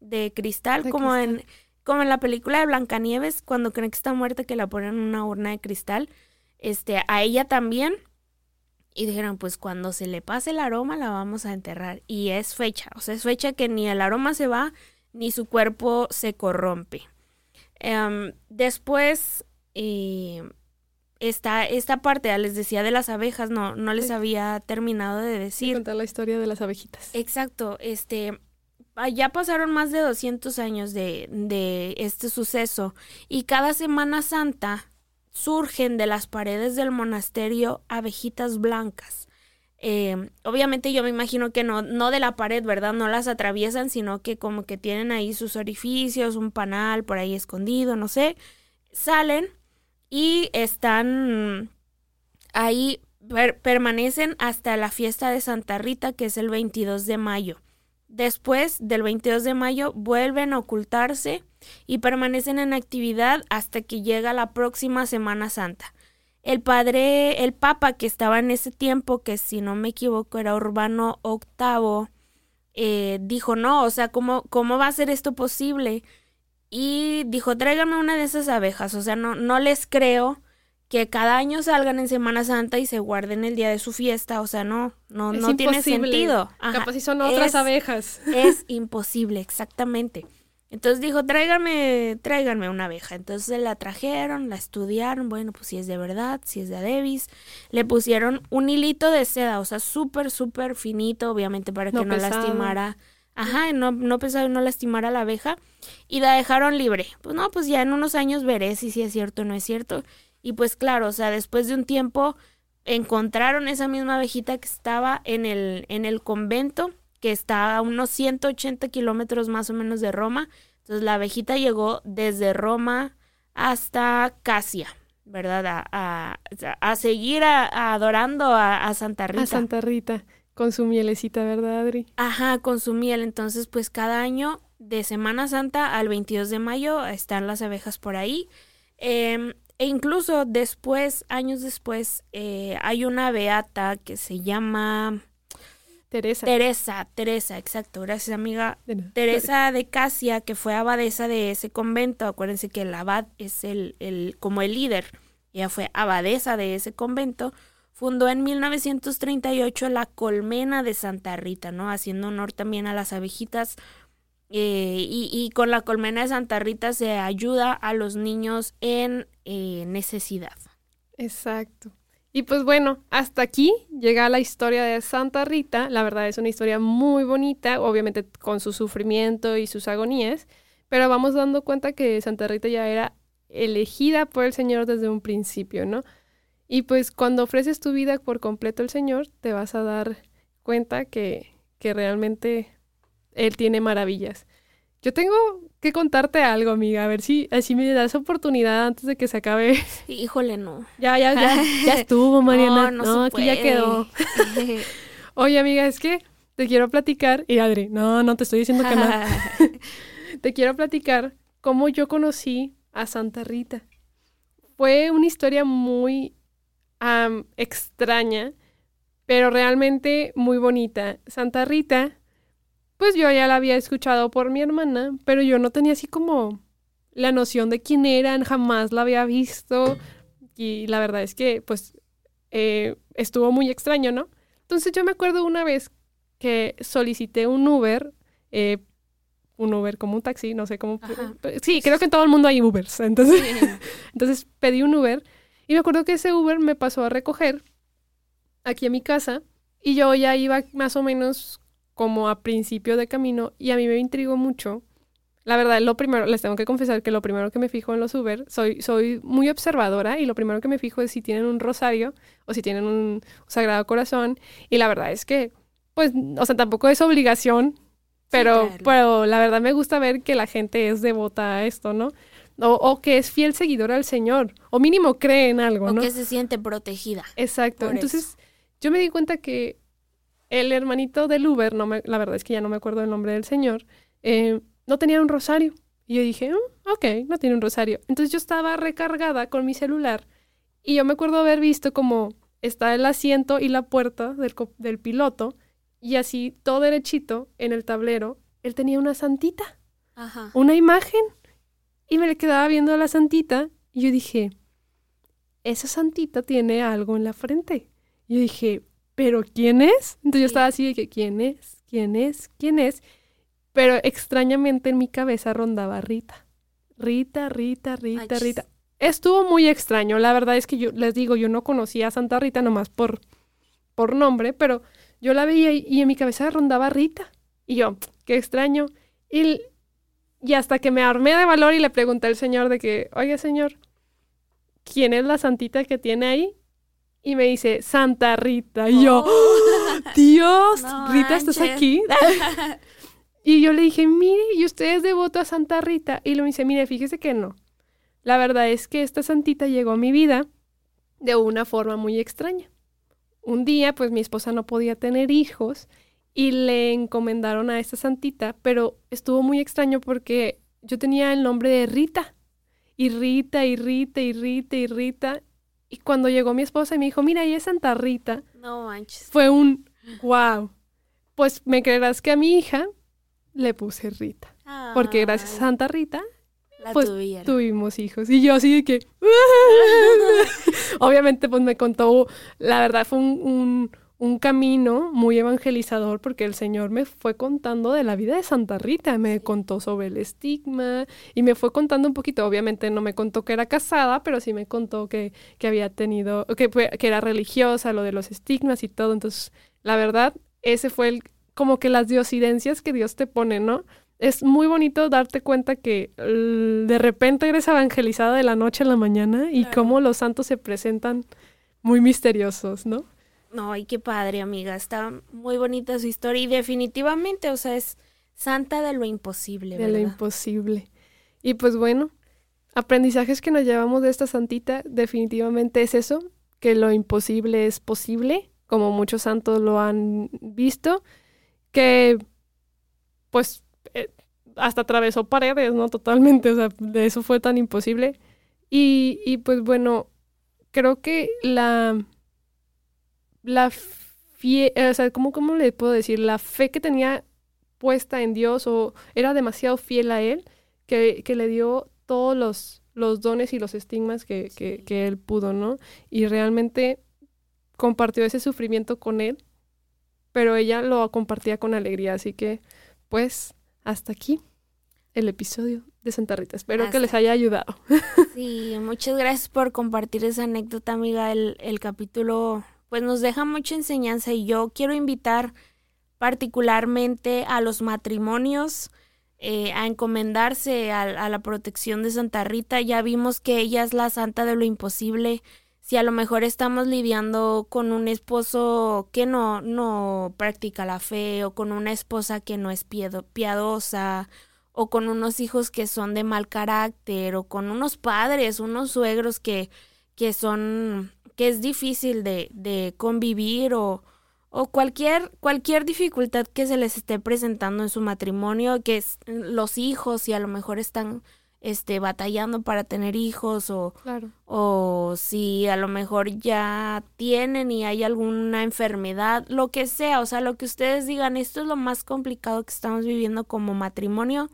de cristal, como en como en la película de Blancanieves, cuando creen que está muerta, que la ponen en una urna de cristal. Este, a ella también. Y dijeron, pues cuando se le pase el aroma, la vamos a enterrar. Y es fecha, o sea, es fecha que ni el aroma se va, ni su cuerpo se corrompe. Em, después, eh, esta, esta parte, les decía de las abejas, no, no les había terminado de decir. Contar la historia de las abejitas. Exacto, este, ah, ya pasaron más de 200 años de, de este suceso y cada Semana Santa surgen de las paredes del monasterio abejitas blancas. Eh, obviamente yo me imagino que no, no de la pared, ¿verdad? No las atraviesan, sino que como que tienen ahí sus orificios, un panal por ahí escondido, no sé. Salen y están ahí, permanecen hasta la fiesta de Santa Rita, que es el 22 de mayo. Después del 22 de mayo vuelven a ocultarse y permanecen en actividad hasta que llega la próxima Semana Santa. El padre, el papa que estaba en ese tiempo, que si no me equivoco era Urbano VIII, eh, dijo, no, o sea, ¿cómo, ¿cómo va a ser esto posible? Y dijo, tráigame una de esas abejas. O sea, no, no les creo que cada año salgan en Semana Santa y se guarden el día de su fiesta. O sea, no, no, no tiene sentido. Capaz si son otras abejas. [LAUGHS] Es imposible, exactamente. Entonces dijo, tráiganme, tráiganme una abeja. Entonces la trajeron, la estudiaron, bueno, pues si es de verdad, si es de Adebis. Le pusieron un hilito de seda, o sea, súper, súper finito, obviamente para que no lastimara Ajá, no, no pensaba no lastimar a la abeja y la dejaron libre. Pues no, pues ya en unos años veré si sí es cierto o no es cierto. Y pues claro, o sea, después de un tiempo encontraron esa misma abejita que estaba en el, en el convento, que está a unos 180 kilómetros más o menos de Roma. Entonces la abejita llegó desde Roma hasta Casia, ¿verdad? A, a, a seguir adorando a, a Santa Rita. A Santa Rita. Con su mielecita, ¿verdad, Adri? Ajá, con su miel. Entonces, pues cada año, de Semana Santa al 22 de mayo, están las abejas por ahí. Em, e incluso después, años después, eh, hay una beata que se llama... Teresa. Teresa, Teresa, exacto. Gracias, amiga. Teresa de Casia, que fue abadesa de ese convento. Acuérdense que el abad es el, el como el líder ella fue abadesa de ese convento, fundó en 1938 la Colmena de Santa Rita, ¿no? Haciendo honor también a las abejitas. Eh, y, con la Colmena de Santa Rita se ayuda a los niños en eh, necesidad. Exacto. Y pues bueno, hasta aquí llega la historia de Santa Rita. La verdad es una historia muy bonita, obviamente con su sufrimiento y sus agonías, pero vamos dando cuenta que Santa Rita ya era elegida por el Señor desde un principio, ¿no? Y pues cuando ofreces tu vida por completo al Señor, te vas a dar cuenta que, que realmente Él tiene maravillas. Yo tengo que contarte algo, amiga, a ver si así me das oportunidad antes de que se acabe. [LAUGHS] Híjole, no. Ya, ya, ya, ya [LAUGHS] estuvo, Mariana. No, no, aquí ya quedó. [LAUGHS] Oye, amiga, es que te quiero platicar, y Adri, no, no te estoy diciendo que no. te quiero platicar cómo yo conocí a Santa Rita. Fue una historia muy extraña, pero realmente muy bonita. Santa Rita pues yo ya la había escuchado por mi hermana, pero yo no tenía así como la noción de quién eran, jamás la había visto y la verdad es que pues eh, estuvo muy extraño, ¿no? Entonces yo me acuerdo una vez que solicité un Uber, eh, un Uber como un taxi, no sé cómo... Sí, creo que en todo el mundo hay Ubers, entonces, [LAUGHS] entonces pedí un Uber y me acuerdo que ese Uber me pasó a recoger aquí a mi casa y yo ya iba más o menos como a principio de camino y a mí me intrigó mucho. La verdad, lo primero, les tengo que confesar que lo primero que me fijo en los Uber, soy, soy muy observadora y lo primero que me fijo es si tienen un rosario o si tienen un sagrado corazón. Y la verdad es que, pues, o sea, tampoco es obligación, pero, pero la verdad me gusta ver que la gente es devota a esto, ¿no? O, o, que es fiel seguidora al Señor, o mínimo cree en algo, ¿no? O que se siente protegida. Exacto. Entonces, yo me di cuenta que el hermanito del Uber, no me, la verdad es que ya no me acuerdo el nombre del señor, eh, no tenía un rosario. Y yo dije, mm, ok, no tiene un rosario. Entonces yo estaba recargada con mi celular y yo me acuerdo haber visto como está el asiento y la puerta del, del piloto y así todo derechito en el tablero, él tenía una santita, una imagen y me le quedaba viendo a la santita y yo dije, esa santita tiene algo en la frente. Y yo dije, ¿pero quién es? Entonces yo estaba así de que, ¿quién es? ¿Quién es? ¿Quién es? Pero extrañamente en mi cabeza rondaba Rita. Rita, Rita, Rita, Rita. Estuvo muy extraño. La verdad es que yo les digo, yo no conocía a Santa Rita nomás por, por nombre, pero yo la veía y, en mi cabeza rondaba Rita. Y yo, qué extraño. Y, y hasta que me armé de valor y le pregunté al señor de que, oye señor, ¿quién es la santita que tiene ahí? y me dice, Santa Rita. Y yo, oh. Dios, Rita, ¿estás aquí? [LAUGHS] y yo le dije, mire, ¿y usted es devoto a Santa Rita? Y lo dice, mire, fíjese que no. La verdad es que esta santita llegó a mi vida de una forma muy extraña. Un día, pues mi esposa no podía tener hijos y le encomendaron a esta santita, pero estuvo muy extraño porque yo tenía el nombre de Rita. Y Rita, y Rita, y Rita, y Rita. Y cuando llegó mi esposa y me dijo, mira, ahí es Santa Rita. No manches. Fue un wow. Pues me creerás que a mi hija le puse Rita. Porque gracias a Santa Rita, pues tuvimos hijos. Y yo así de que... [LAUGHS] [LAUGHS] Obviamente pues me contó, la verdad fue un un camino muy evangelizador porque el Señor me fue contando de la vida de Santa Rita, me contó sobre el estigma y me fue contando un poquito, obviamente no me contó que era casada, pero sí me contó que, que había tenido, que, que era religiosa, lo de los estigmas y todo, entonces la verdad, ese fue el, como que las diosidencias que Dios te pone, ¿no? Es muy bonito darte cuenta que de repente eres evangelizada de la noche a la mañana y cómo los santos se presentan muy misteriosos, ¿no? No, ay, qué padre, amiga. Está muy bonita su historia y definitivamente, o sea, es santa de lo imposible. De lo imposible. Y pues bueno, aprendizajes que nos llevamos de esta santita definitivamente es eso, que lo imposible es posible, como muchos santos lo han visto, que pues eh, hasta atravesó paredes, ¿no? Totalmente, o sea, de eso fue tan imposible. Y, y pues bueno, creo que la la fe, o sea, ¿cómo, ¿cómo le puedo decir? La fe que tenía puesta en Dios o era demasiado fiel a Él que, que le dio todos los los dones y los estigmas que, que, que él pudo, ¿no? Y realmente compartió ese sufrimiento con él, pero ella lo compartía con alegría, así que pues hasta aquí el episodio de Santa Rita. Espero que les haya ayudado. Sí, muchas gracias por compartir esa anécdota, amiga. El, el capítulo pues nos deja mucha enseñanza y yo quiero invitar particularmente a los matrimonios eh, a encomendarse a, a, la protección de Santa Rita. Ya vimos que ella es la santa de lo imposible. Si a lo mejor estamos lidiando con un esposo que no, no practica la fe o con una esposa que no es piadosa o con unos hijos que son de mal carácter o con unos padres, unos suegros que, que son, que es difícil de, de convivir o, o cualquier, cualquier dificultad que se les esté presentando en su matrimonio, que es los hijos y a lo mejor están este batallando para tener hijos o, claro. o si a lo mejor ya tienen y hay alguna enfermedad, lo que sea, o sea, lo que ustedes digan, esto es lo más complicado que estamos viviendo como matrimonio,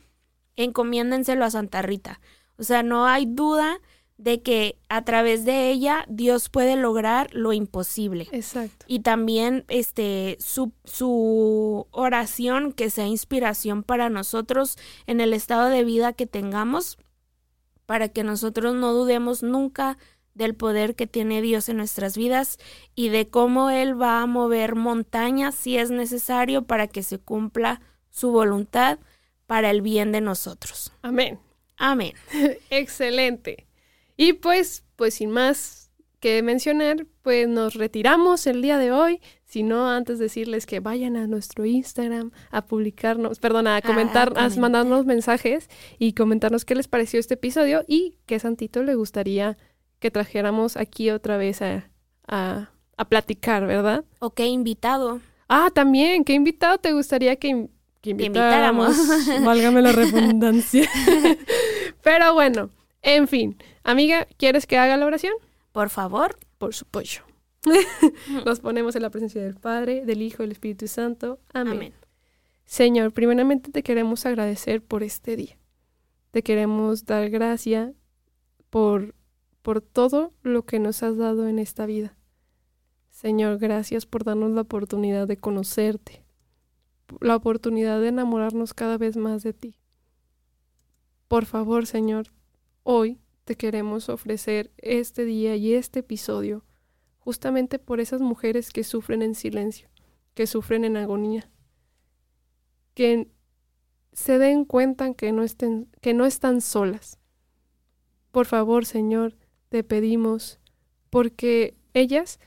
encomiéndenselo a Santa Rita. O sea, no hay duda de que a través de ella Dios puede lograr lo imposible. Exacto. Y también este su, su oración que sea inspiración para nosotros en el estado de vida que tengamos para que nosotros no dudemos nunca del poder que tiene Dios en nuestras vidas y de cómo Él va a mover montañas si es necesario para que se cumpla su voluntad para el bien de nosotros. Amén. Amén. [LAUGHS] Excelente. Y pues, pues sin más que mencionar, pues nos retiramos el día de hoy. Si no, antes decirles que vayan a nuestro Instagram a publicarnos, perdón, a comentar, ah, a mandarnos mensajes y comentarnos qué les pareció este episodio y qué santito le gustaría que trajéramos aquí otra vez a, a, a platicar, ¿verdad? O qué invitado. Ah, también, ¿qué invitado te gustaría que, que invitáramos? [LAUGHS] Válgame la redundancia. [LAUGHS] Pero bueno, en fin, amiga, ¿quieres que haga la oración? Por favor. Por supuesto. [LAUGHS] Nos ponemos en la presencia del Padre, del Hijo y del Espíritu Santo. Amén. Amén. Señor, primeramente te queremos agradecer por este día. Te queremos dar gracia por, por todo lo que nos has dado en esta vida. Señor, gracias por darnos la oportunidad de conocerte, la oportunidad de enamorarnos cada vez más de ti. Por favor, Señor, Hoy te queremos ofrecer este día y este episodio justamente por esas mujeres que sufren en silencio, que sufren en agonía, que se den cuenta que no, estén, que no están solas. Por favor, Señor, te pedimos, porque ellas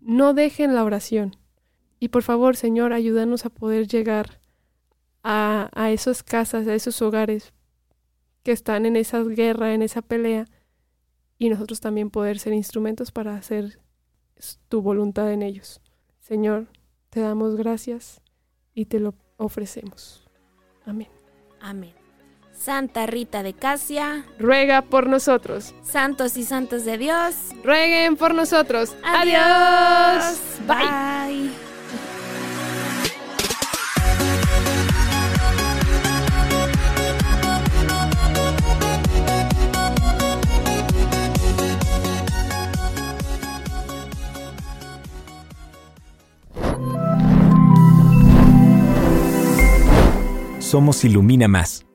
no dejen la oración. Y por favor, Señor, ayúdanos a poder llegar a, a esas casas, a esos hogares, que están en esa guerra, en esa pelea, y nosotros también poder ser instrumentos para hacer tu voluntad en ellos. Señor, te damos gracias y te lo ofrecemos. Amén. Amén. Santa Rita de Casia, ruega por nosotros. Santos y santos de Dios, rueguen por nosotros. Adiós. Bye. Somos Ilumina Más.